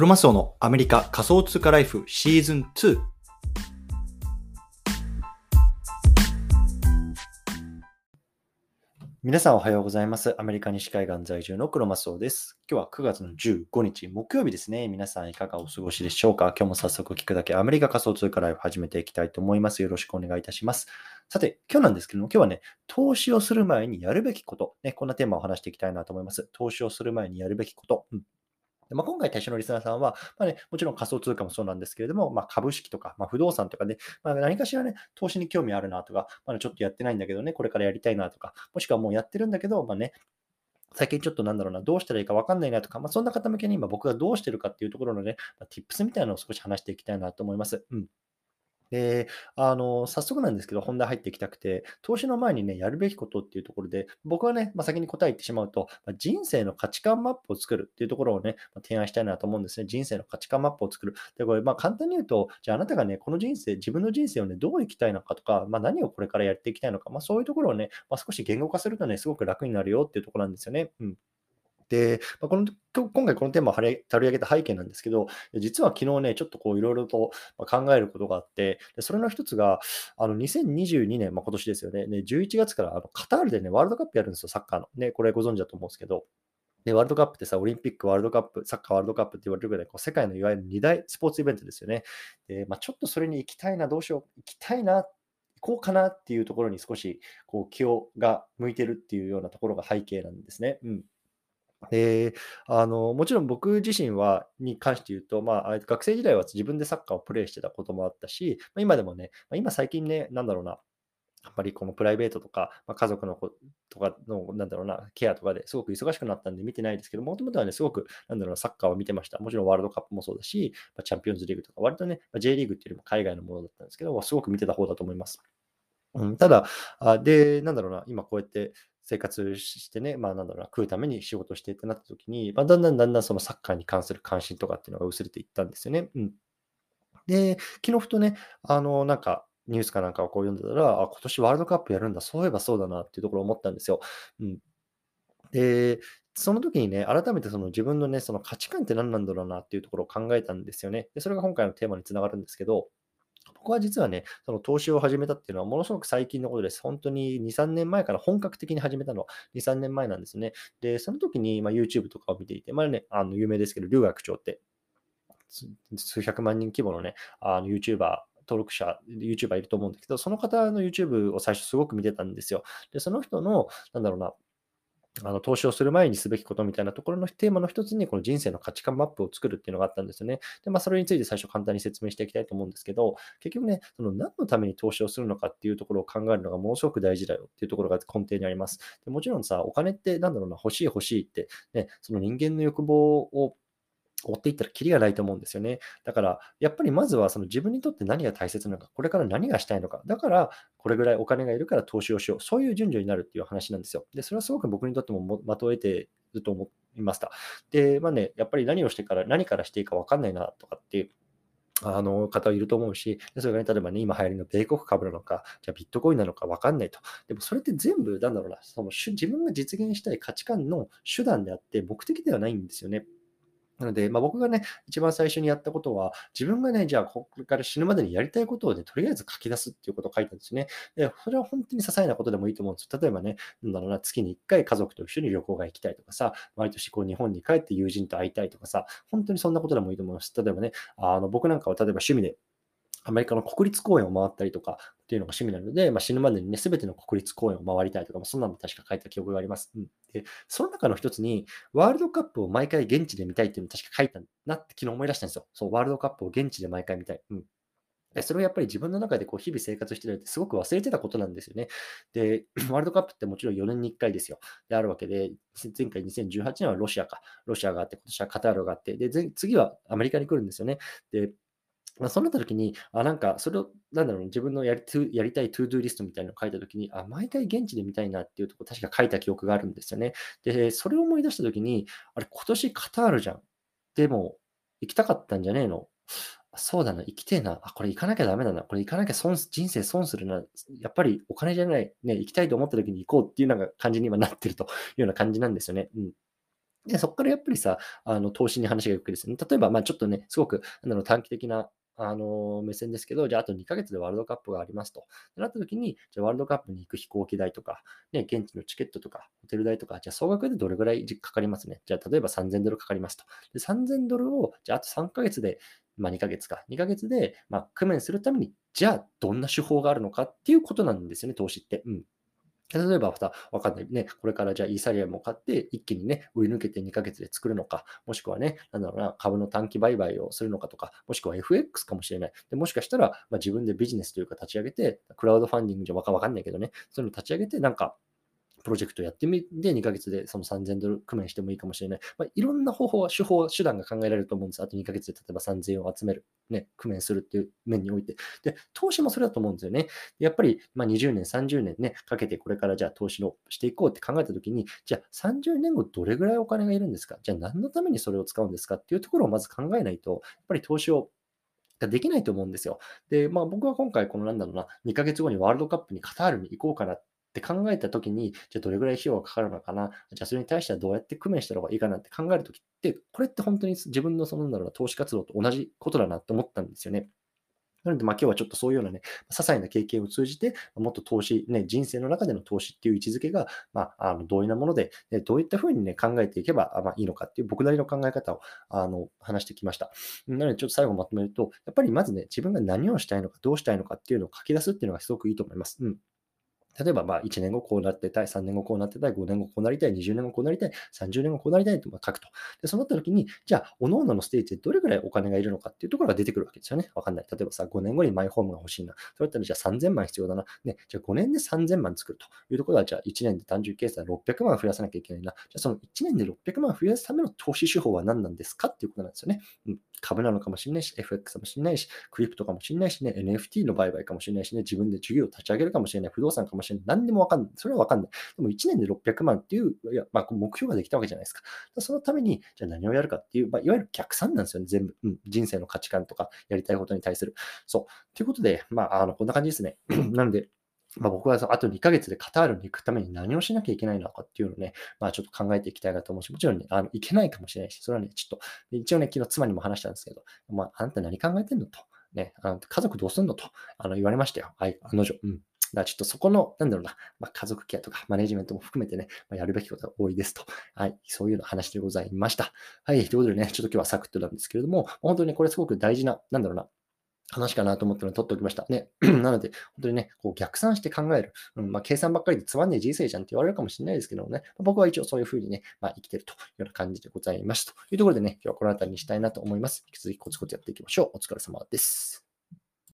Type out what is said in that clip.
クロマスオのアメリカ仮想通貨ライフシーズン2。皆さんおはようございます。アメリカ西海岸在住のクロマスオです。今日は9月の15日木曜日ですね。皆さんいかがお過ごしでしょうか？今日も早速聞くだけアメリカ仮想通貨ライフ始めていきたいと思います。よろしくお願いいたします。さて、今日なんですけども、今日はね、投資をする前にやるべきこと、ね、こんなテーマを話していきたいなと思います。投資をする前にやるべきこと。うんでまあ、今回対象のリスナーさんは、まあね、もちろん仮想通貨もそうなんですけれども、まあ、株式とか、まあ、不動産とかね、まあ、何かしらね、投資に興味あるなとか、まだちょっとやってないんだけどね、これからやりたいなとか、もしくはもうやってるんだけど、まあね、最近ちょっとなんだろうな、どうしたらいいか分かんないなとか、まあ、そんな方向けに今僕がどうしてるかっていうところのね、まあ、tips みたいなのを少し話していきたいなと思います。うん。で、あの、早速なんですけど、本題入っていきたくて、投資の前にね、やるべきことっていうところで、僕はね、まあ、先に答え言ってしまうと、まあ、人生の価値観マップを作るっていうところをね、まあ、提案したいなと思うんですね。人生の価値観マップを作る。で、これ、まあ、簡単に言うと、じゃああなたがね、この人生、自分の人生をね、どう生きたいのかとか、まあ、何をこれからやっていきたいのか、まあ、そういうところをね、まあ、少し言語化するとね、すごく楽になるよっていうところなんですよね。うん。で、まあ、この今回このテーマを取り上げた背景なんですけど、実は昨日ね、ちょっとこういろいろと考えることがあって、それの一つが、あの2022年、まあ、今年ですよね、ね11月からあのカタールでね、ワールドカップやるんですよ、サッカーの。ね、これご存知だと思うんですけど。で、ワールドカップってさ、オリンピック、ワールドカップ、サッカーワールドカップって言われるぐらい、こう世界のいわゆる2大スポーツイベントですよね。で、まあ、ちょっとそれに行きたいな、どうしよう、行きたいな、行こうかなっていうところに少しこう気をが向いてるっていうようなところが背景なんですね。うん。で、あの、もちろん僕自身はに関して言うと、まあ、学生時代は自分でサッカーをプレイしてたこともあったし、まあ、今でもね、まあ、今最近ね、なんだろうな、やっぱりこのプライベートとか、まあ、家族の子とかの、なんだろうな、ケアとかですごく忙しくなったんで見てないですけど、もともとはね、すごく、なんだろうな、サッカーを見てました。もちろんワールドカップもそうだし、まあ、チャンピオンズリーグとか、割とね、まあ、J リーグっていうよりも海外のものだったんですけど、すごく見てた方だと思います。うん、ただあ、で、なんだろうな、今こうやって生活してね、まあなんだろうな、食うために仕事してってなった時に、まあ、だんだんだんだんそのサッカーに関する関心とかっていうのが薄れていったんですよね。うん。で、昨日ふとね、あの、なんか、ニュースかなんかをこう読んでたら、あ、今年ワールドカップやるんだ、そういえばそうだなっていうところを思ったんですよ。うん。で、その時にね、改めてその自分のね、その価値観って何なんだろうなっていうところを考えたんですよね。で、それが今回のテーマにつながるんですけど、僕は実はね、その投資を始めたっていうのはものすごく最近のことです。本当に2、3年前から本格的に始めたのは2、3年前なんですね。で、その時にま YouTube とかを見ていて、まあね、あの有名ですけど、留学長って数百万人規模のね、あの YouTuber 登録者、YouTuber いると思うんだけど、その方の YouTube を最初すごく見てたんですよ。で、その人の、なんだろうな、あの投資をする前にすべきことみたいなところのテーマの一つに、この人生の価値観マップを作るっていうのがあったんですよね。で、まあ、それについて最初簡単に説明していきたいと思うんですけど、結局ね、その何のために投資をするのかっていうところを考えるのがものすごく大事だよっていうところが根底にあります。でもちろんさ、お金って何だろうな、欲しい欲しいって、ね、その人間の欲望を追っていったらキリがないと思うんですよね。だから、やっぱりまずはその自分にとって何が大切なのか、これから何がしたいのか、だからこれぐらいお金がいるから投資をしよう、そういう順序になるっていう話なんですよ。で、それはすごく僕にとっても的を得てると思いました。で、まあね、やっぱり何をしてから、何からしていいか分かんないなとかっていう。あの方いると思うし、それがね、例えばね、今流行りの米国株なのか、じゃあビットコインなのか分かんないと。でもそれって全部、なんだろうな、その自分が実現したい価値観の手段であって、目的ではないんですよね。なので、まあ、僕がね、一番最初にやったことは、自分がね、じゃあ、これから死ぬまでにやりたいことをね、とりあえず書き出すっていうことを書いたんですね。で、それは本当に些細なことでもいいと思うんです。例えばね、なんだろうな、月に1回家族と一緒に旅行が行きたいとかさ、毎年こう日本に帰って友人と会いたいとかさ、本当にそんなことでもいいと思います。例えばね、あの僕なんかは例えば趣味でアメリカの国立公園を回ったりとかっていうのが趣味なので、まあ、死ぬまでにね、すべての国立公園を回りたいとか、まあ、そんなの確か書いた記憶があります。うん、で、その中の一つに、ワールドカップを毎回現地で見たいっていうのを確か書いたなって昨日思い出したんですよ。そう、ワールドカップを現地で毎回見たい。うんそれをやっぱり自分の中でこう日々生活してるってすごく忘れてたことなんですよね。で、ワールドカップってもちろん4年に1回ですよ。で、あるわけで、前回2018年はロシアか。ロシアがあって、今年はカタールがあって、で、次はアメリカに来るんですよね。で、まあ、そうなった時に、あ、なんか、それを、なんだろう、自分のやりやりたい ToDoリストみたいなのを書いた時に、あ、毎回現地で見たいなっていうとこ、確か書いた記憶があるんですよね。で、それを思い出した時に、あれ、今年カタールじゃん。でも、行きたかったんじゃねえのそうだな、行きてえな。あ、これ行かなきゃダメだな。これ行かなきゃ損、人生損するな。やっぱりお金じゃない。ね、行きたいと思った時に行こうっていうような感じに今なってるというような感じなんですよね。うん。で、そこからやっぱりさ、あの、投資に話がよくですね。例えば、まあちょっとね、すごく、なんだろう、短期的な、あの、目線ですけど、じゃああと2ヶ月でワールドカップがありますと。なった時に、じゃあワールドカップに行く飛行機代とか、ね、現地のチケットとか、ホテル代とか、じゃあ総額でどれぐらいかかりますね。じゃあ例えば3000ドルかかりますと。で、3000ドルを、じゃああと3ヶ月で、まあ2ヶ月か。2ヶ月で、まあ、工面するために、じゃあどんな手法があるのかっていうことなんですよね、投資って。うん。例えば、さ、わかんないね。これからじゃあイーサリアムを買って、一気にね、売り抜けて2ヶ月で作るのか、もしくはね、なんだろうな、株の短期売買をするのかとか、もしくは FX かもしれない。でもしかしたら、まあ、自分でビジネスというか立ち上げて、クラウドファンディングじゃわかんないけどね、そういうの立ち上げて、なんか、プロジェクトやってみて、2ヶ月でその3000ドル工面してもいいかもしれない。まあ、いろんな方法、手法、手段が考えられると思うんです。あと2ヶ月で例えば3000を集める、ね、工面するっていう面において。で、投資もそれだと思うんですよね。やっぱり、ま、20年、30年ね、かけてこれからじゃあ投資をしていこうって考えたときに、じゃあ30年後どれぐらいお金がいるんですか？じゃあ何のためにそれを使うんですか？っていうところをまず考えないと、やっぱり投資をができないと思うんですよ。で、まあ僕は今回このなんだろうな、2ヶ月後にワールドカップにカタールに行こうかなって考えたときに、じゃあどれぐらい費用がかかるのかな、じゃあそれに対してはどうやって工面した方がいいかなって考えるときって、これって本当に自分のそのなんだろう投資活動と同じことだなって思ったんですよね。なので、まあ、今日はちょっとそういうようなね、些細な経験を通じて、もっと投資、ね、人生の中での投資っていう位置づけが、まあ、あの、どういうなもので、ね、どういったふうにね、考えていけば、まあ、いいのかっていう僕なりの考え方を、あの、話してきました。なので、ちょっと最後まとめると、やっぱりまずね、自分が何をしたいのか、どうしたいのかっていうのを書き出すっていうのがすごくいいと思います。うん。例えば、まあ、1年後こうなってたい、3年後こうなってたい、5年後こうなりたい、20年後こうなりたい、30年後こうなりたいと書くと。で、そうなった時に、じゃあ、各々のステージでどれぐらいお金がいるのかっていうところが出てくるわけですよね。わかんない。例えばさ、5年後にマイホームが欲しいな。そういったら、じゃあ3000万必要だな。ね、じゃあ5年で3000万作るというところは、じゃあ1年で単純計算600万増やさなきゃいけないな。じゃあその1年で600万増やすための投資手法は何なんですかっていうことなんですよね。うん、株なのかもしれないし、FX かもしれないし、クリプトかもしれないしね、NFT の売買かもしれないしね、自分で授業を立ち上げるかもしれない、不動産かもしれない、何でもわかんない。それはわかんない。でも1年で600万っていう、いやまあ、目標ができたわけじゃないですか。そのために、じゃあ何をやるかっていう、まあ、いわゆる逆算なんですよね、全部。うん、人生の価値観とか、やりたいことに対する。そう。ということで、まあ、あのこんな感じですね。なので、まあ、僕はあと2ヶ月でカタールに行くために何をしなきゃいけないのかっていうのをね、まあ、ちょっと考えていきたいなと思うし、もちろんね、あの行けないかもしれないし、それはね、ちょっと、一応ね、昨日妻にも話したんですけど、まあ、あなた何考えてんのと。ね、あの家族どうすんのとあの言われましたよ。はい、あの女。うん。だからちょっとそこの、なんだろうな、まあ、家族ケアとかマネジメントも含めてね、まあ、やるべきことが多いですと。はい、そういうの話でございました。はい、ということでね、ちょっと今日はサクッとなんですけれども、本当にこれすごく大事な、なんだろうな、話かなと思ったので取っておきました。ね。なので、本当にね、こう逆算して考える。うんまあ、計算ばっかりでつまんねえ人生じゃんって言われるかもしれないですけどもね、ま僕は一応そういうふうにね、まあ、生きてるというような感じでございます。というところでね、今日はこの辺りにしたいなと思います。引き続きコツコツやっていきましょう。お疲れ様です。